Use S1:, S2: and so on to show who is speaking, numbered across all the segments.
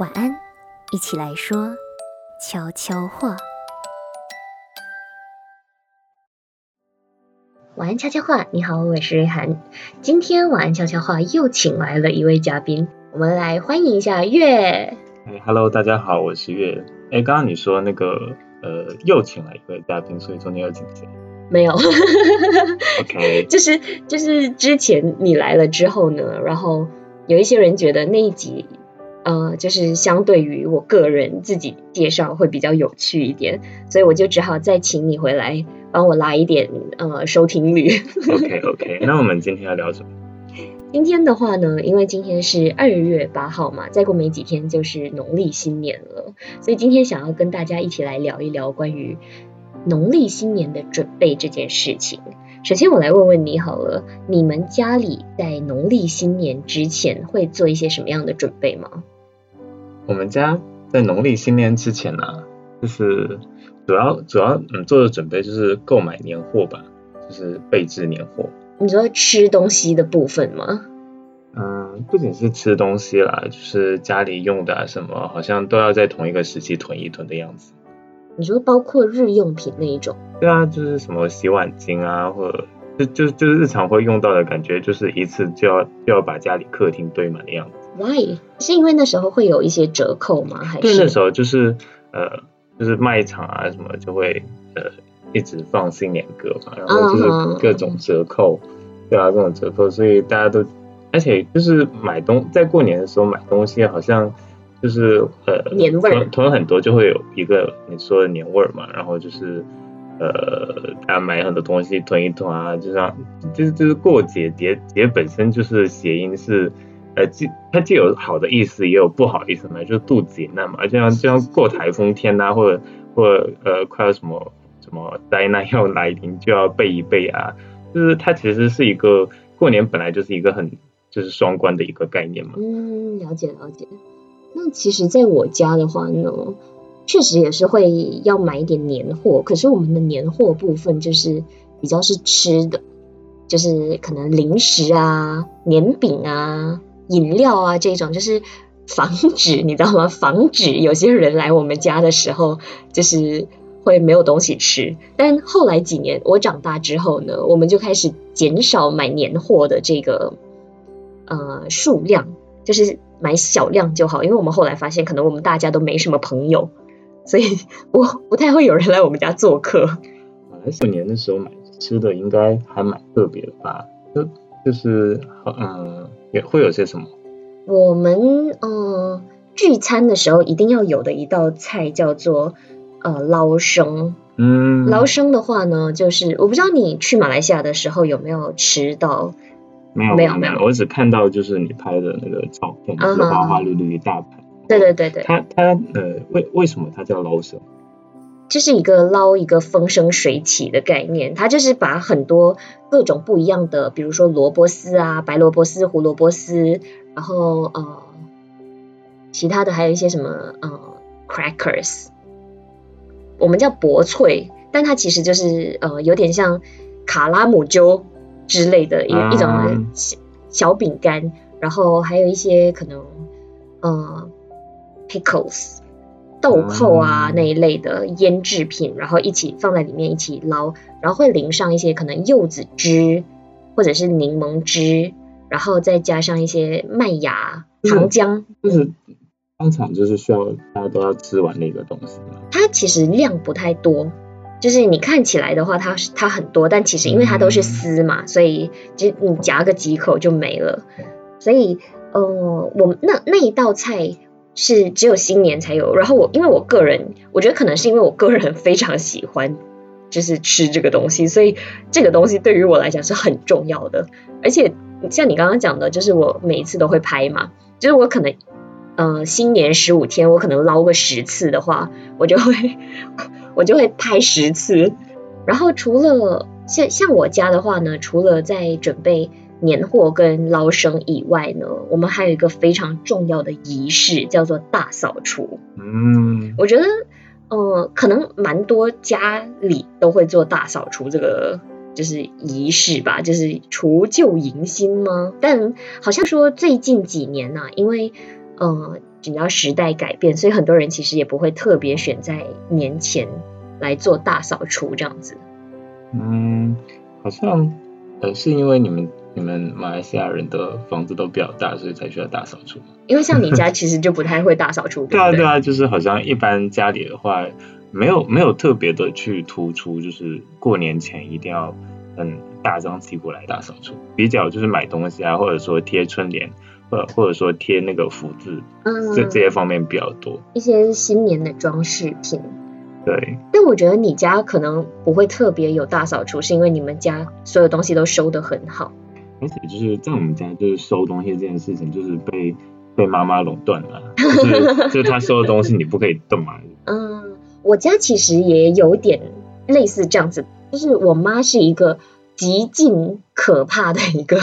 S1: 晚安，一起来说悄悄话。晚安悄悄话，你好，我是瑞涵。今天晚安悄悄话又请来了一位嘉宾，我们来欢迎一下月。
S2: 哎，Hello，大家好，我是月。哎，刚刚你说那个呃，又请来一位嘉宾，所以中间有请谁？
S1: 没有。
S2: OK，
S1: 就是就是之前你来了之后呢，然后有一些人觉得那一集呃，就是相对于我个人自己介绍会比较有趣一点，所以我就只好再请你回来帮我拉一点呃收听率。
S2: OK OK，那我们今天要聊什么？
S1: 今天的话呢，因为今天是二月八号嘛，再过没几天就是农历新年了，所以今天想要跟大家一起来聊一聊关于农历新年的准备这件事情。首先，我来问问你好了，你们家里在农历新年之前会做一些什么样的准备吗？
S2: 我们家在农历新年之前呢、啊，就是主要主要嗯做的准备就是购买年货吧，就是备置年货。
S1: 你说吃东西的部分吗？
S2: 嗯，不仅是吃东西啦，就是家里用的啊什么，好像都要在同一个时期囤一囤的样子。
S1: 你说包括日用品那一种？
S2: 对啊，就是什么洗碗巾啊，或者就就就是日常会用到的感觉，就是一次就要就要把家里客厅堆满的样子。
S1: Why？是因为那时候会有一些折扣吗？还
S2: 对，
S1: 是
S2: 那时候就是呃，就是卖场啊什么就会呃一直放新年歌嘛，然后就是各种折扣，对啊，各种折扣，所以大家都，而且就是买东在过年的时候买东西，好像就是呃
S1: 年味
S2: 囤囤很多就会有一个你说的年味儿嘛，然后就是。呃，大家买很多东西囤一囤啊，就像就是就是过节节节本身就是谐音是，呃既它既有好的意思，也有不好意思嘛，就是肚子也难嘛，就像就像过台风天呐、或者或者呃快要什么什么灾难要来临，就要备一备啊，就是它其实是一个过年本来就是一个很就是双关的一个概念嘛。
S1: 嗯，了解了解。那其实，在我家的话呢，确实也是会要买一点年货，可是我们的年货部分就是比较是吃的，就是可能零食啊、年饼啊、饮料啊这种，就是防止你知道吗？防止有些人来我们家的时候，就是会没有东西吃。但后来几年我长大之后呢，我们就开始减少买年货的这个呃数量，就是买小量就好，因为我们后来发现，可能我们大家都没什么朋友。所以我不太会有人来我们家做客。
S2: 啊，过年的时候买吃的应该还蛮特别的吧？就就是嗯，也会有些什么？
S1: 我们呃聚餐的时候一定要有的一道菜叫做呃捞生。
S2: 嗯，
S1: 捞生的话呢，就是我不知道你去马来西亚的时候有没有吃到？
S2: 没有
S1: 没有没有
S2: 我只看到就是你拍的那个照片，
S1: 嗯
S2: 就是花花绿绿一大盘。
S1: 对对对对，
S2: 它它呃为为什么它叫捞生？
S1: 这是一个捞一个风生水起的概念，它就是把很多各种不一样的，比如说萝卜丝啊、白萝卜丝、胡萝卜丝，然后呃，其他的还有一些什么呃 crackers，我们叫薄脆，但它其实就是呃有点像卡拉姆鸠之类的一、一种小小饼干，然后还有一些可能呃 pickles。豆蔻啊那一类的腌制品，然后一起放在里面一起捞，然后会淋上一些可能柚子汁或者是柠檬汁，然后再加上一些麦芽、糖浆。
S2: 就是当场就是需要大家都要吃完那个东西嘛。
S1: 它其实量不太多，就是你看起来的话，它它很多，但其实因为它都是丝嘛，所以就你夹个几口就没了。所以呃，我那那一道菜。是只有新年才有，然后我因为我个人，我觉得可能是因为我个人非常喜欢，就是吃这个东西，所以这个东西对于我来讲是很重要的。而且像你刚刚讲的，就是我每一次都会拍嘛，就是我可能，呃，新年十五天，我可能捞个十次的话，我就会 我就会拍十次。然后除了像像我家的话呢，除了在准备。年货跟捞生以外呢，我们还有一个非常重要的仪式，叫做大扫除。
S2: 嗯，
S1: 我觉得，呃，可能蛮多家里都会做大扫除这个就是仪式吧，就是除旧迎新吗？但好像说最近几年呐、啊，因为呃你知道时代改变，所以很多人其实也不会特别选在年前来做大扫除这样子。
S2: 嗯，好像呃是因为你们你们马来西亚人的房子都比较大，所以才需要大扫除。
S1: 因为像你家其实就不太会大扫除，
S2: 对啊对啊，就是好像一般家里的话，没有没有特别的去突出，就是过年前一定要很大张旗鼓来大扫除。比较就是买东西啊，或者说贴春联，或或者说贴那个福字，
S1: 嗯，
S2: 这这些方面比较多。
S1: 一些新年的装饰品。
S2: 对，
S1: 但我觉得你家可能不会特别有大扫除，是因为你们家所有东西都收得很好。
S2: 而且就是在我们家，就是收东西这件事情，就是被被妈妈垄断了，就是就是她收的东西你不可以动嘛。
S1: 嗯，我家其实也有点类似这样子，就是我妈是一个极尽可怕的一个，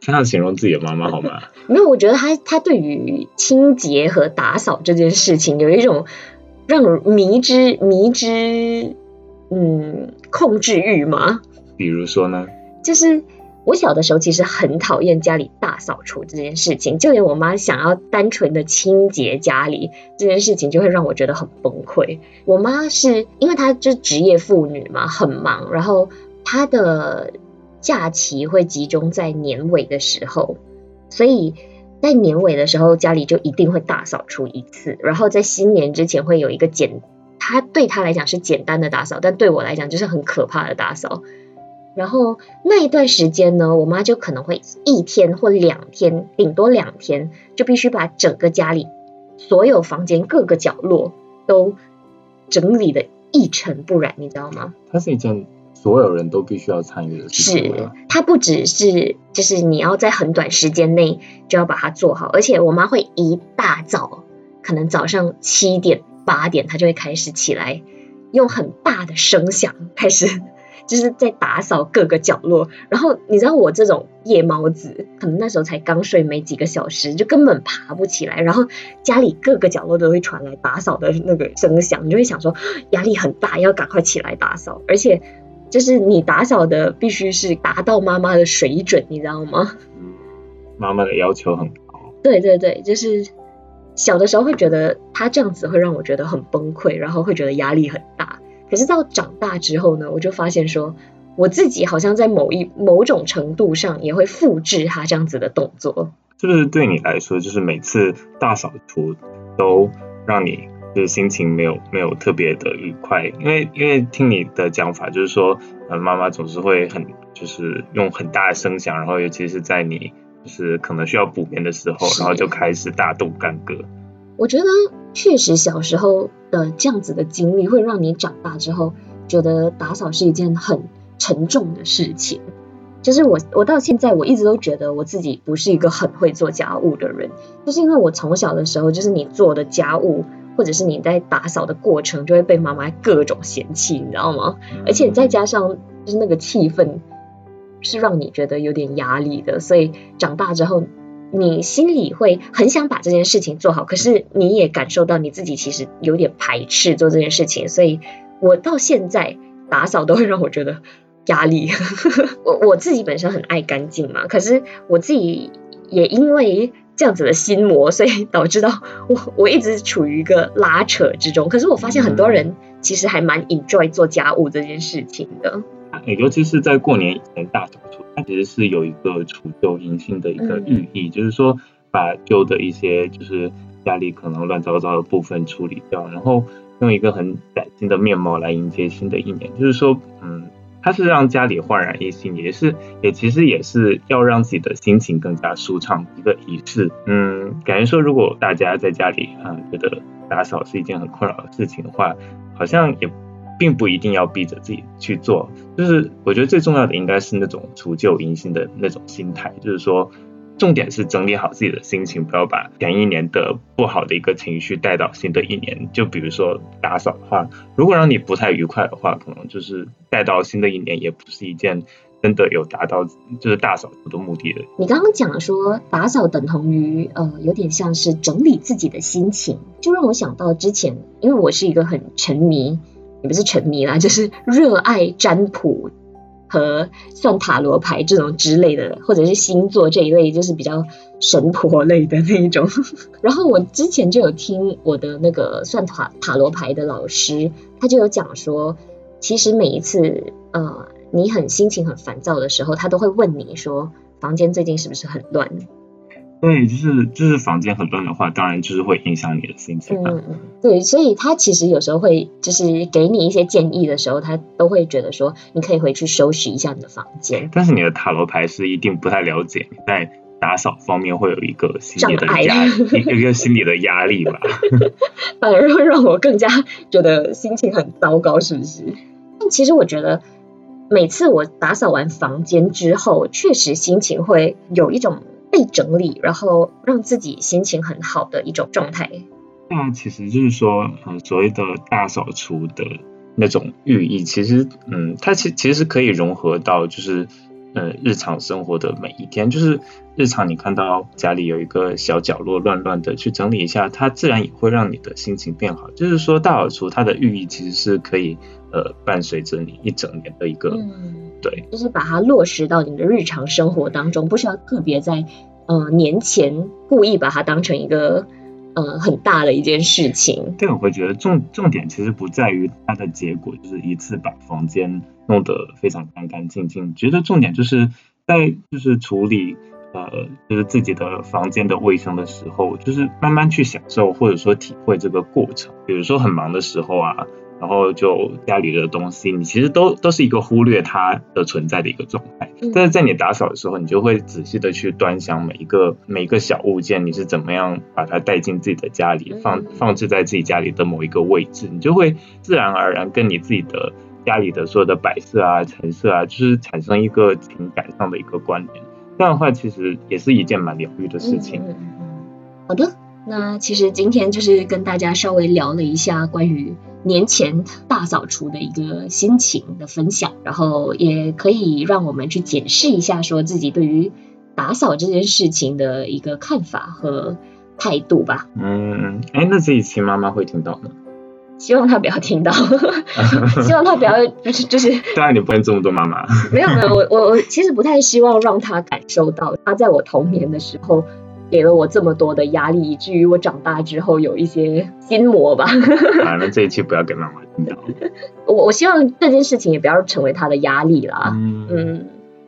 S2: 这样形容自己的妈妈好吗？
S1: 没有，我觉得她她对于清洁和打扫这件事情有一种让人迷之迷之嗯控制欲嘛，
S2: 比如说呢？
S1: 就是我小的时候其实很讨厌家里大扫除这件事情，就连我妈想要单纯的清洁家里这件事情，就会让我觉得很崩溃。我妈是因为她是职业妇女嘛，很忙，然后她的假期会集中在年尾的时候，所以在年尾的时候家里就一定会大扫除一次，然后在新年之前会有一个简，她对她来讲是简单的打扫，但对我来讲就是很可怕的打扫。然后那一段时间呢，我妈就可能会一天或两天，顶多两天，就必须把整个家里所有房间各个角落都整理的一尘不染，你知道吗？
S2: 它是一件所有人都必须要参与的事情
S1: 是
S2: 啊。，
S1: 它不只是就是你要在很短时间内就要把它做好，而且我妈会一大早，可能早上七点八点，她就会开始起来，用很大的声响开始。就是在打扫各个角落，然后你知道我这种夜猫子，可能那时候才刚睡没几个小时，就根本爬不起来，然后家里各个角落都会传来打扫的那个声响，你就会想说压力很大，要赶快起来打扫，而且就是你打扫的必须是达到妈妈的水准，你知道吗？
S2: 嗯，妈妈的要求很高。
S1: 对对对，就是小的时候会觉得他这样子会让我觉得很崩溃，然后会觉得压力很大。可是到长大之后呢，我就发现说，我自己好像在某一某种程度上也会复制他这样子的动作。
S2: 是不是对你来说，就是每次大扫除都让你就是心情没有没有特别的愉快？因为因为听你的讲法，就是说，呃，妈妈总是会很就是用很大的声响，然后尤其是在你就是可能需要补眠的时候，然后就开始大动干戈。
S1: 我觉得确实小时候的这样子的经历，会让你长大之后觉得打扫是一件很沉重的事情。就是我，我到现在我一直都觉得我自己不是一个很会做家务的人，就是因为我从小的时候，就是你做的家务，或者是你在打扫的过程，就会被妈妈各种嫌弃，你知道吗？而且再加上就是那个气氛，是让你觉得有点压力的，所以长大之后，你心里会很想把这件事情做好，可是你也感受到你自己其实有点排斥做这件事情，所以我到现在打扫都会让我觉得压力。我我自己本身很爱干净嘛，可是我自己也因为这样子的心魔，所以导致到我我一直处于一个拉扯之中。可是我发现很多人其实还蛮 enjoy 做家务这件事情的。
S2: 欸尤其是在过年以前大扫除，它其实是有一个除旧迎新的一个寓意，就是说把旧的一些就是家里可能乱糟糟的部分处理掉，然后用一个很崭新的面貌来迎接新的一年。就是说，嗯，它是让家里焕然一新，也是也其实也是要让自己的心情更加舒畅一个仪式。嗯，感觉说如果大家在家里啊、觉得打扫是一件很困扰的事情的话，好像也。并不一定要逼着自己去做，就是我觉得最重要的应该是那种除旧迎新的那种心态，就是说，重点是整理好自己的心情，不要把前一年的不好的一个情绪带到新的一年。就比如说打扫的话，如果让你不太愉快的话，可能就是带到新的一年也不是一件真的有达到就是大扫除的目的的。
S1: 你刚刚讲说打扫等同于呃，有点像是整理自己的心情，就让我想到之前，因为我是一个很沉迷。也不是沉迷啦，就是热爱占卜和算塔罗牌这种之类的，或者是星座这一类，就是比较神婆类的那一种。然后我之前就有听我的那个算塔塔罗牌的老师，他就有讲说，其实每一次呃你很心情很烦躁的时候，他都会问你说，房间最近是不是很乱？
S2: 对，就是就是房间很乱的话，当然就是会影响你的心情
S1: 嗯嗯，对，所以他其实有时候会就是给你一些建议的时候，他都会觉得说你可以回去收拾一下你的房间。
S2: 但是你的塔罗牌是一定不太了解你在打扫方面会有一个心理的压一个一个心理的压力吧。
S1: 反而会让我更加觉得心情很糟糕，是不是？但其实我觉得每次我打扫完房间之后，确实心情会有一种被整理，然后让自己心情很好的一种状态。
S2: 那其实就是说，嗯，所谓的大扫除的那种寓意，其实，嗯，它其其实可以融合到就是，呃，日常生活的每一天。就是日常你看到家里有一个小角落乱乱的，去整理一下，它自然也会让你的心情变好。就是说，大扫除它的寓意其实是可以，呃，伴随着你一整年的一个，
S1: 嗯，
S2: 对，
S1: 就是把它落实到你的日常生活当中，不需要特别在呃年前故意把它当成一个呃很大的一件事情。
S2: 对，我会觉得重重点其实不在于它的结果，就是一次把房间弄得非常干干净净。觉得重点就是在就是处理呃就是自己的房间的卫生的时候，就是慢慢去享受或者说体会这个过程。比如说很忙的时候啊，然后就家里的东西，你其实都都是一个忽略它的存在的一个状态。
S1: 嗯
S2: 但是在你打扫的时候，你就会仔细的去端详每一个每一个小物件，你是怎么样把它带进自己的家里，放
S1: 嗯
S2: 放置在自己家里的某一个位置，你就会自然而然跟你自己的家里的所有的摆设啊、陈设啊，就是产生一个情感上的一个关联。这样的话，其实也是一件蛮疗愈的事情。
S1: 好的，那其实今天就是跟大家稍微聊了一下关于年前大扫除的一个心情的分享，然后也可以让我们去检视一下，说自己对于打扫这件事情的一个看法和态度吧。
S2: 嗯，哎，那这一期妈妈会听到吗？
S1: 希望她不要听到，希望她不要就是就是
S2: 当然你不能这么多妈妈。
S1: 没有没有，我我我其实不太希望让她感受到她在我童年的时候给了我这么多的压力，以至于我长大之后有一些心魔吧。
S2: 啊，那这一期不要给妈妈听到。
S1: 我我希望这件事情也不要成为她的压力啦。
S2: 嗯
S1: 嗯，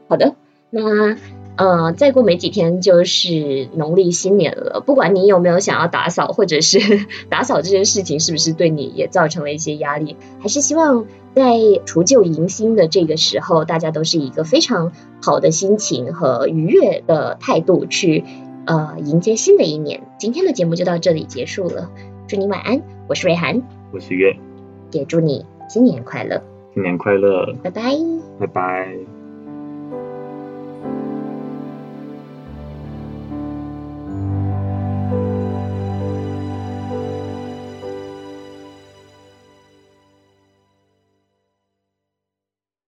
S1: 好的，那呃，再过没几天就是农历新年了。不管你有没有想要打扫，或者是 打扫这件事情是不是对你也造成了一些压力，还是希望在除旧迎新的这个时候，大家都是以一个非常好的心情和愉悦的态度去呃迎接新的一年。今天的节目就到这里结束了，祝你晚安，我是瑞涵，
S2: 我是月，
S1: 也祝你新年快乐，
S2: 新年快乐，
S1: 拜拜。
S2: 拜拜。